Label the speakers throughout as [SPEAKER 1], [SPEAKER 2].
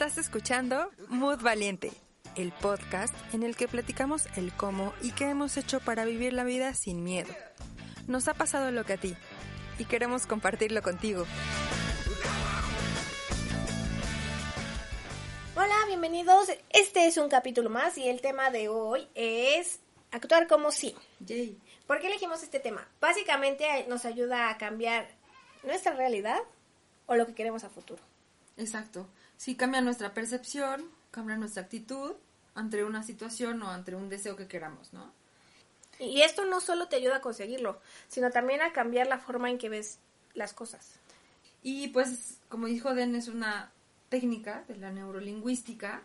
[SPEAKER 1] Estás escuchando Mood Valiente, el podcast en el que platicamos el cómo y qué hemos hecho para vivir la vida sin miedo. Nos ha pasado lo que a ti y queremos compartirlo contigo.
[SPEAKER 2] Hola, bienvenidos. Este es un capítulo más y el tema de hoy es actuar como sí.
[SPEAKER 1] Yay.
[SPEAKER 2] ¿Por qué elegimos este tema? Básicamente nos ayuda a cambiar nuestra realidad o lo que queremos a futuro.
[SPEAKER 3] Exacto. Si cambia nuestra percepción, cambia nuestra actitud ante una situación o ante un deseo que queramos, ¿no?
[SPEAKER 2] Y esto no solo te ayuda a conseguirlo, sino también a cambiar la forma en que ves las cosas.
[SPEAKER 3] Y pues, como dijo Den, es una técnica de la neurolingüística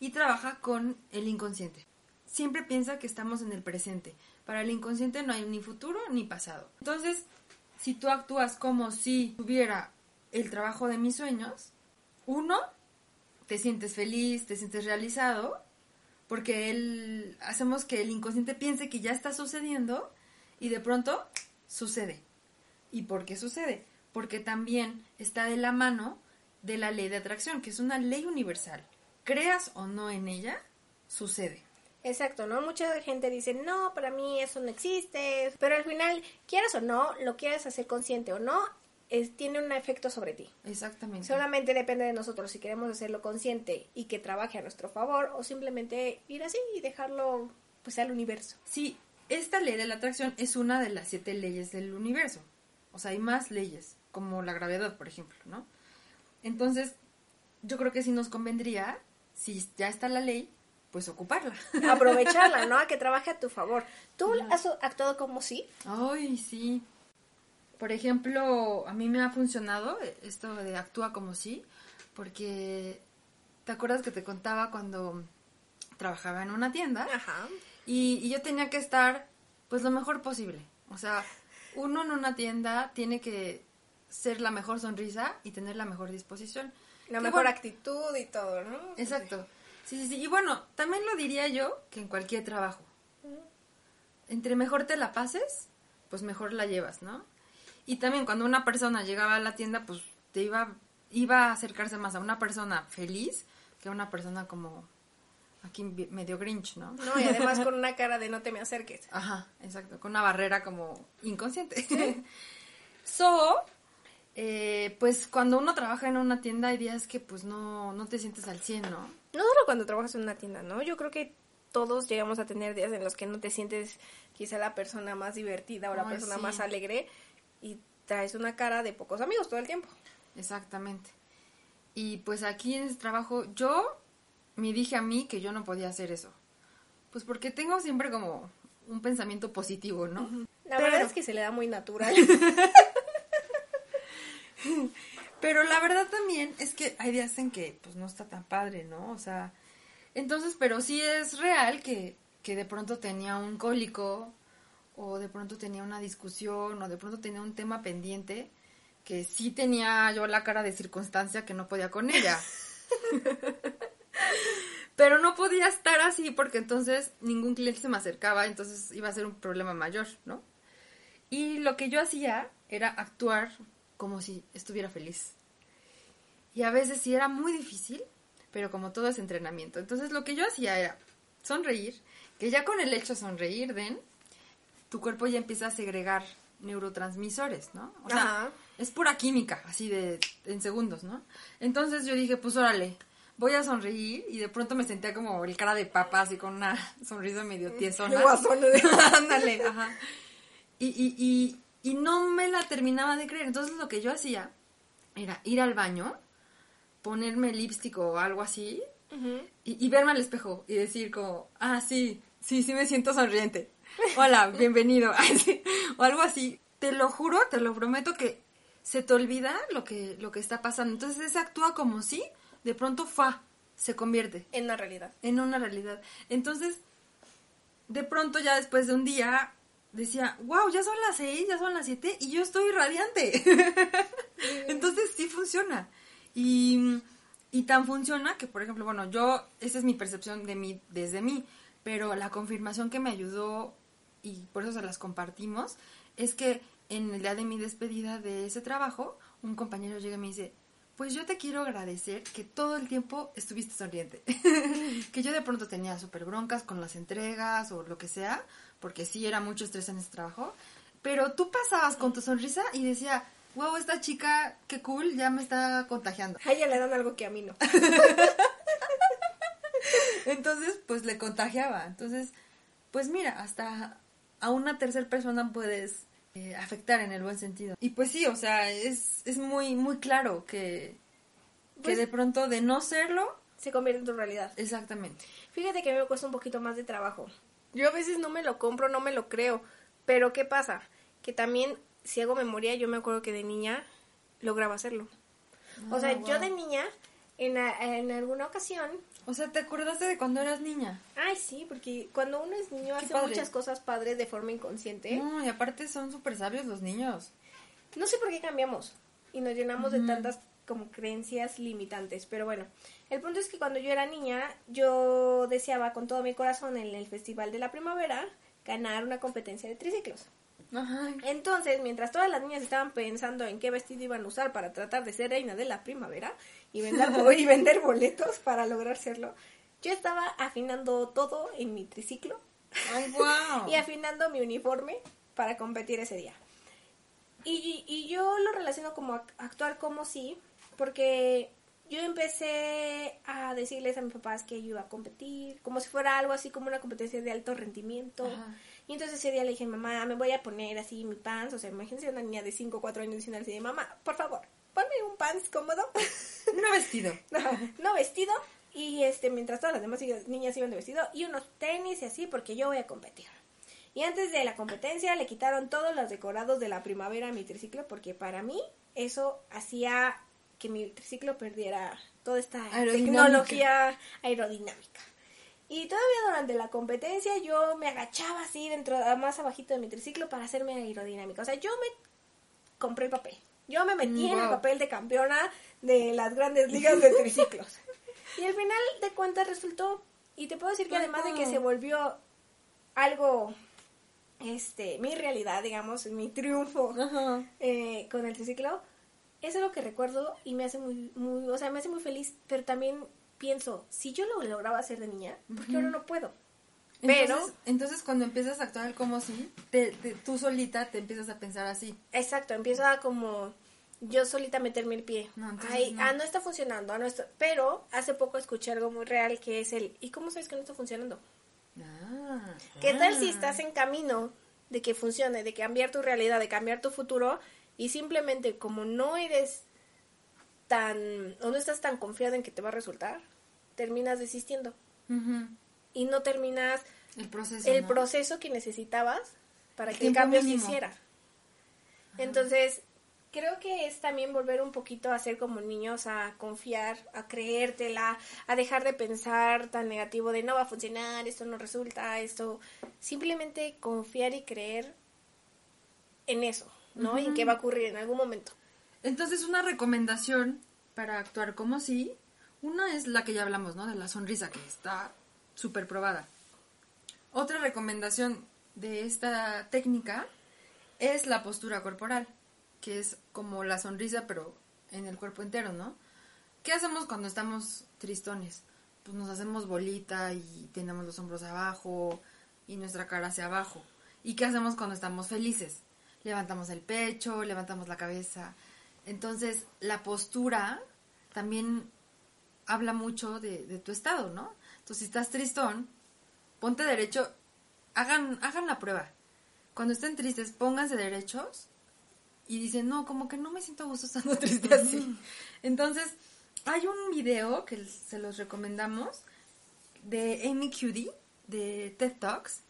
[SPEAKER 3] y trabaja con el inconsciente. Siempre piensa que estamos en el presente. Para el inconsciente no hay ni futuro ni pasado. Entonces, si tú actúas como si tuviera el trabajo de mis sueños, uno, te sientes feliz, te sientes realizado, porque él, hacemos que el inconsciente piense que ya está sucediendo y de pronto sucede. ¿Y por qué sucede? Porque también está de la mano de la ley de atracción, que es una ley universal. Creas o no en ella, sucede.
[SPEAKER 2] Exacto, ¿no? Mucha gente dice, no, para mí eso no existe, pero al final, quieras o no, lo quieres hacer consciente o no, es, tiene un efecto sobre ti.
[SPEAKER 3] Exactamente.
[SPEAKER 2] Solamente depende de nosotros si queremos hacerlo consciente y que trabaje a nuestro favor o simplemente ir así y dejarlo pues al universo.
[SPEAKER 3] Sí, esta ley de la atracción es una de las siete leyes del universo. O sea, hay más leyes, como la gravedad, por ejemplo, ¿no? Entonces, yo creo que sí nos convendría, si ya está la ley, pues ocuparla.
[SPEAKER 2] Aprovecharla, ¿no? A que trabaje a tu favor. ¿Tú has actuado como sí?
[SPEAKER 3] Ay, sí. Por ejemplo, a mí me ha funcionado esto de actúa como sí, porque ¿te acuerdas que te contaba cuando trabajaba en una tienda?
[SPEAKER 2] Ajá.
[SPEAKER 3] Y, y yo tenía que estar, pues, lo mejor posible. O sea, uno en una tienda tiene que ser la mejor sonrisa y tener la mejor disposición.
[SPEAKER 2] La
[SPEAKER 3] Que
[SPEAKER 2] mejor
[SPEAKER 3] bueno,
[SPEAKER 2] actitud y todo, ¿no?
[SPEAKER 3] Exacto. Sí, sí, sí. Y bueno, también lo diría yo que en cualquier trabajo. Entre mejor te la pases, pues mejor la llevas, ¿no? Y también cuando una persona llegaba a la tienda, pues te iba, iba a acercarse más a una persona feliz que a una persona como aquí medio grinch, ¿no?
[SPEAKER 2] No, y además con una cara de no te me acerques.
[SPEAKER 3] Ajá, exacto, con una barrera como inconsciente. so, eh, pues cuando uno trabaja en una tienda hay días que pues no, no te sientes al 100, ¿no?
[SPEAKER 2] No solo cuando trabajas en una tienda, ¿no? Yo creo que todos llegamos a tener días en los que no te sientes quizá la persona más divertida o la
[SPEAKER 3] Ay,
[SPEAKER 2] persona
[SPEAKER 3] sí.
[SPEAKER 2] más alegre y traes una cara de pocos amigos todo el tiempo.
[SPEAKER 3] Exactamente. Y pues aquí en este trabajo yo me dije a mí que yo no podía hacer eso. Pues porque tengo siempre como un pensamiento positivo, ¿no?
[SPEAKER 2] La
[SPEAKER 3] Pero-
[SPEAKER 2] verdad es que se le da muy natural.
[SPEAKER 3] Pero la verdad también es que hay días en que pues no está tan padre, ¿no? O sea, entonces, pero sí es real que, que de pronto tenía un cólico o de pronto tenía una discusión o de pronto tenía un tema pendiente que sí tenía yo la cara de circunstancia que no podía con ella. Pero no podía estar así porque entonces ningún cliente se me acercaba, entonces iba a ser un problema mayor, ¿no? Y lo que yo hacía era actuar como si estuviera feliz. Y a veces sí era muy difícil, pero como todo es entrenamiento. Entonces lo que yo hacía era sonreír, que ya con el hecho de sonreír, Den, tu cuerpo ya empieza a segregar neurotransmisores, ¿no? O sea,
[SPEAKER 2] Ajá.
[SPEAKER 3] es pura química, así de en segundos, ¿no? Entonces yo dije, pues órale, voy a sonreír y de pronto me sentía como el cara de papa, así con una sonrisa medio tiesona.
[SPEAKER 2] Guasón.
[SPEAKER 3] Ándale, ajá. Y, y, y, y no me la terminaba de creer. Entonces lo que yo hacía era ir al baño, ponerme lipstick o algo así y, y verme al espejo y decir como, ah, sí, sí, sí me siento sonriente. Hola, bienvenido. O algo así. Te lo juro, te lo prometo que se te olvida lo que, lo que está pasando. Entonces ese actúa como si de pronto fa, se convierte
[SPEAKER 2] En la realidad.
[SPEAKER 3] en una realidad. Entonces, de pronto ya después de un día decía, wow, ya son las seis, ya son las siete y yo estoy radiante. Entonces sí funciona. Y, y tan funciona que, por ejemplo, bueno, yo, esa es mi percepción de mí, desde mí, pero la confirmación que me ayudó, y por eso se las compartimos, es que en el día de mi despedida de ese trabajo, un compañero llega y me dice, pues yo te quiero agradecer que todo el tiempo estuviste sonriente. que yo de pronto tenía súper broncas con las entregas o lo que sea, porque sí era mucho estrés en ese trabajo. Pero tú pasabas con tu sonrisa y decía, wow, esta chica, qué cool, ya me está contagiando.
[SPEAKER 2] A ella le dan algo que a mí no.
[SPEAKER 3] Entonces, pues le contagiaba. Entonces, pues mira, hasta a una tercera persona puedes eh, afectar en el buen sentido. Y pues sí, o sea, es, es muy, muy claro que, que
[SPEAKER 2] Pues-
[SPEAKER 3] de pronto de no serlo,
[SPEAKER 2] Se convierte en tu realidad.
[SPEAKER 3] exactamente.
[SPEAKER 2] Fíjate que a mí me cuesta un poquito más de trabajo. Yo a veces no me lo compro, no me lo creo. Pero ¿qué pasa? Que también, si hago memoria, yo me acuerdo que de niña lograba hacerlo. o sea,
[SPEAKER 3] Ah,
[SPEAKER 2] yo
[SPEAKER 3] wow.
[SPEAKER 2] de niña, en, a- en alguna ocasión...
[SPEAKER 3] O sea, ¿te acordaste de cuando eras niña?
[SPEAKER 2] Ay, sí, porque cuando uno es niño
[SPEAKER 3] Qué
[SPEAKER 2] hace
[SPEAKER 3] padre.
[SPEAKER 2] muchas cosas padres de forma inconsciente.
[SPEAKER 3] No, y aparte son súper sabios los niños.
[SPEAKER 2] No sé por qué cambiamos y nos llenamos de tantas como creencias limitantes, pero bueno, el punto es que cuando yo era niña, yo deseaba con todo mi corazón en el Festival de la Primavera ganar una competencia de triciclos.
[SPEAKER 3] Ajá.
[SPEAKER 2] Entonces, mientras todas las niñas estaban pensando en qué vestido iban a usar para tratar de ser reina de la primavera y vender, y vender boletos para lograr serlo, yo estaba afinando todo en mi triciclo
[SPEAKER 3] wow.
[SPEAKER 2] y afinando mi uniforme para competir ese día. Y, y yo lo relaciono como ac- actuar como sí, porque yo empecé a decirles a mis papás que yo iba a competir, como si fuera algo así como una competencia de alto rendimiento.
[SPEAKER 3] Ajá.
[SPEAKER 2] Y entonces ese día le dije, mamá, me voy a poner así mi pants. O sea, imagínense una niña de 5 o 4 años diciendo así de, mamá, por favor, ponme un pants cómodo.
[SPEAKER 3] No vestido.
[SPEAKER 2] no, no vestido. Y este, mientras todas las demás niñas iban de vestido, y unos tenis y así, porque yo voy a competir. Y antes de la competencia le quitaron todos los decorados de la primavera a mi triciclo, porque para mí eso hacía que mi triciclo perdiera toda esta
[SPEAKER 3] Aerodinámica.
[SPEAKER 2] tecnología aerodinámica. Y todavía durante la competencia yo me agachaba así dentro, más abajito de mi triciclo para hacerme aerodinámica. O sea, yo me compré el papel. Yo me metí en el papel de campeona de las grandes ligas de triciclos. y al final de cuentas resultó, y te puedo decir que además de que se volvió algo, este, mi realidad, digamos, mi triunfo eh, con el triciclo, eso es lo que recuerdo y me hace muy, muy, o sea, me hace muy feliz, pero también pienso, si yo lo lograba hacer de niña, ¿por qué ahora no puedo? Pero,
[SPEAKER 3] Entonces, entonces cuando empiezas a actuar como si, te, te- tú solita te empiezas a pensar así.
[SPEAKER 2] exacto, empiezo a como yo solita meterme el pie.
[SPEAKER 3] No,
[SPEAKER 2] Ay,
[SPEAKER 3] no.
[SPEAKER 2] ah, no está funcionando, ah, no está. Pero hace poco escuché algo muy real que es el, ¿y cómo sabes que no está funcionando?
[SPEAKER 3] Ah.
[SPEAKER 2] ¿Qué tal si
[SPEAKER 3] Ah.
[SPEAKER 2] estás en camino de que funcione, de cambiar tu realidad, de cambiar tu futuro y simplemente como no eres tan o no estás tan confiado en que te va a resultar, terminas desistiendo y no terminas
[SPEAKER 3] El proceso.
[SPEAKER 2] el
[SPEAKER 3] ¿no?
[SPEAKER 2] proceso que necesitabas para que el cambio se hiciera. Entonces, creo que es también volver un poquito a ser como niños, a confiar, a creértela, a dejar de pensar tan negativo de no va a funcionar, esto no resulta, esto. Simplemente confiar y creer en eso, ¿no? Y en que va a ocurrir en algún momento.
[SPEAKER 3] Entonces, una recomendación para actuar como si, una es la que ya hablamos, ¿no? De la sonrisa, que está súper probada. Otra recomendación de esta técnica es la postura corporal, que es como la sonrisa, pero en el cuerpo entero, ¿no? ¿Qué hacemos cuando estamos tristones? Pues nos hacemos bolita y tenemos los hombros abajo y nuestra cara hacia abajo. ¿Y qué hacemos cuando estamos felices? Levantamos el pecho, levantamos la cabeza. Entonces, la postura también habla mucho de, de tu estado, ¿no? Entonces, si estás tristón, ponte derecho, hagan, hagan la prueba. Cuando estén tristes, pónganse derechos y dicen, no, como que no me siento a gusto estando triste así. Entonces, hay un video que se los recomendamos de Amy Cuddy, de TED Talks,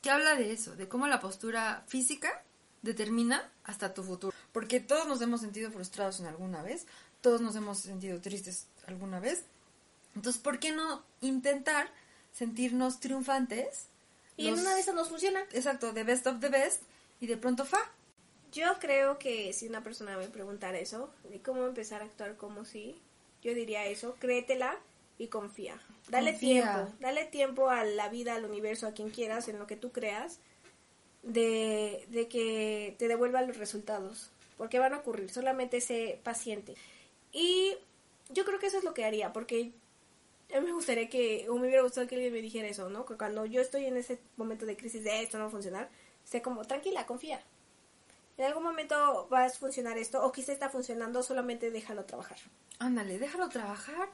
[SPEAKER 3] que habla de eso, de cómo la postura física determina hasta tu futuro. Porque todos nos hemos sentido frustrados en alguna vez, todos nos hemos sentido tristes alguna vez. Entonces, ¿por qué no intentar sentirnos triunfantes?
[SPEAKER 2] Y en una de esas nos funciona.
[SPEAKER 3] Exacto, de best of the best y de pronto fa.
[SPEAKER 2] Yo creo que si una persona me preguntara eso, de cómo empezar a actuar como si, yo diría eso, créetela y confía. Dale
[SPEAKER 3] Confía.
[SPEAKER 2] tiempo, dale tiempo a la vida, al universo, a quien quieras, en lo que tú creas, de, de que te devuelva los resultados, porque van a ocurrir, solamente sé paciente. Y yo creo que eso es lo que haría, porque a mí me gustaría que, o me hubiera gustado que alguien me dijera eso, ¿no? Que cuando yo estoy en ese momento de crisis de esto no va a funcionar, sea como, tranquila, confía. En algún momento va a funcionar esto, o quizá está funcionando, solamente déjalo trabajar.
[SPEAKER 3] Ándale, déjalo trabajar,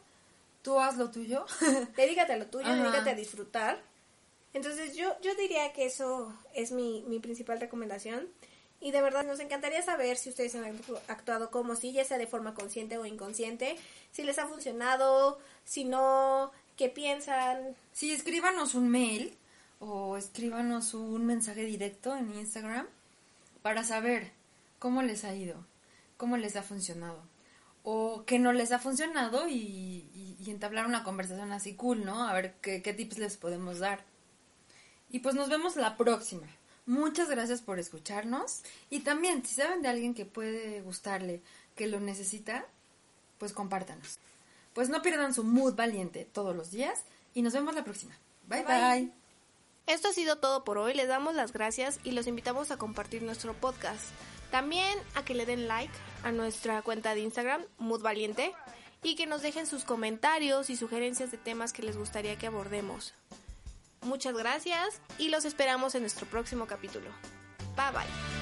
[SPEAKER 3] tú haz lo tuyo.
[SPEAKER 2] Dedícate a lo tuyo,
[SPEAKER 3] Ajá.
[SPEAKER 2] dedícate a disfrutar. Entonces yo, yo diría que eso es mi, mi principal recomendación. Y de verdad nos encantaría saber si ustedes han actu- actuado como si, ya sea de forma consciente o inconsciente, si les ha funcionado, si no, qué piensan.
[SPEAKER 3] Sí, escríbanos un mail o escríbanos un mensaje directo en Instagram para saber cómo les ha ido, cómo les ha funcionado o qué no les ha funcionado y, entablar una conversación así cool, ¿no? A ver qué tips les podemos dar. Y pues nos vemos la próxima. Muchas gracias por escucharnos y también si saben de alguien que puede gustarle, que lo necesita, pues compártanos. Pues no pierdan su mood valiente todos los días y nos vemos la próxima. Bye bye.
[SPEAKER 2] Bye. Esto ha sido todo por hoy, les damos las gracias y los invitamos a compartir nuestro podcast. También a que le den like a nuestra cuenta de Instagram, Mood Valiente, y que nos dejen sus comentarios y sugerencias de temas que les gustaría que abordemos. Muchas gracias y los esperamos en nuestro próximo capítulo. Bye bye.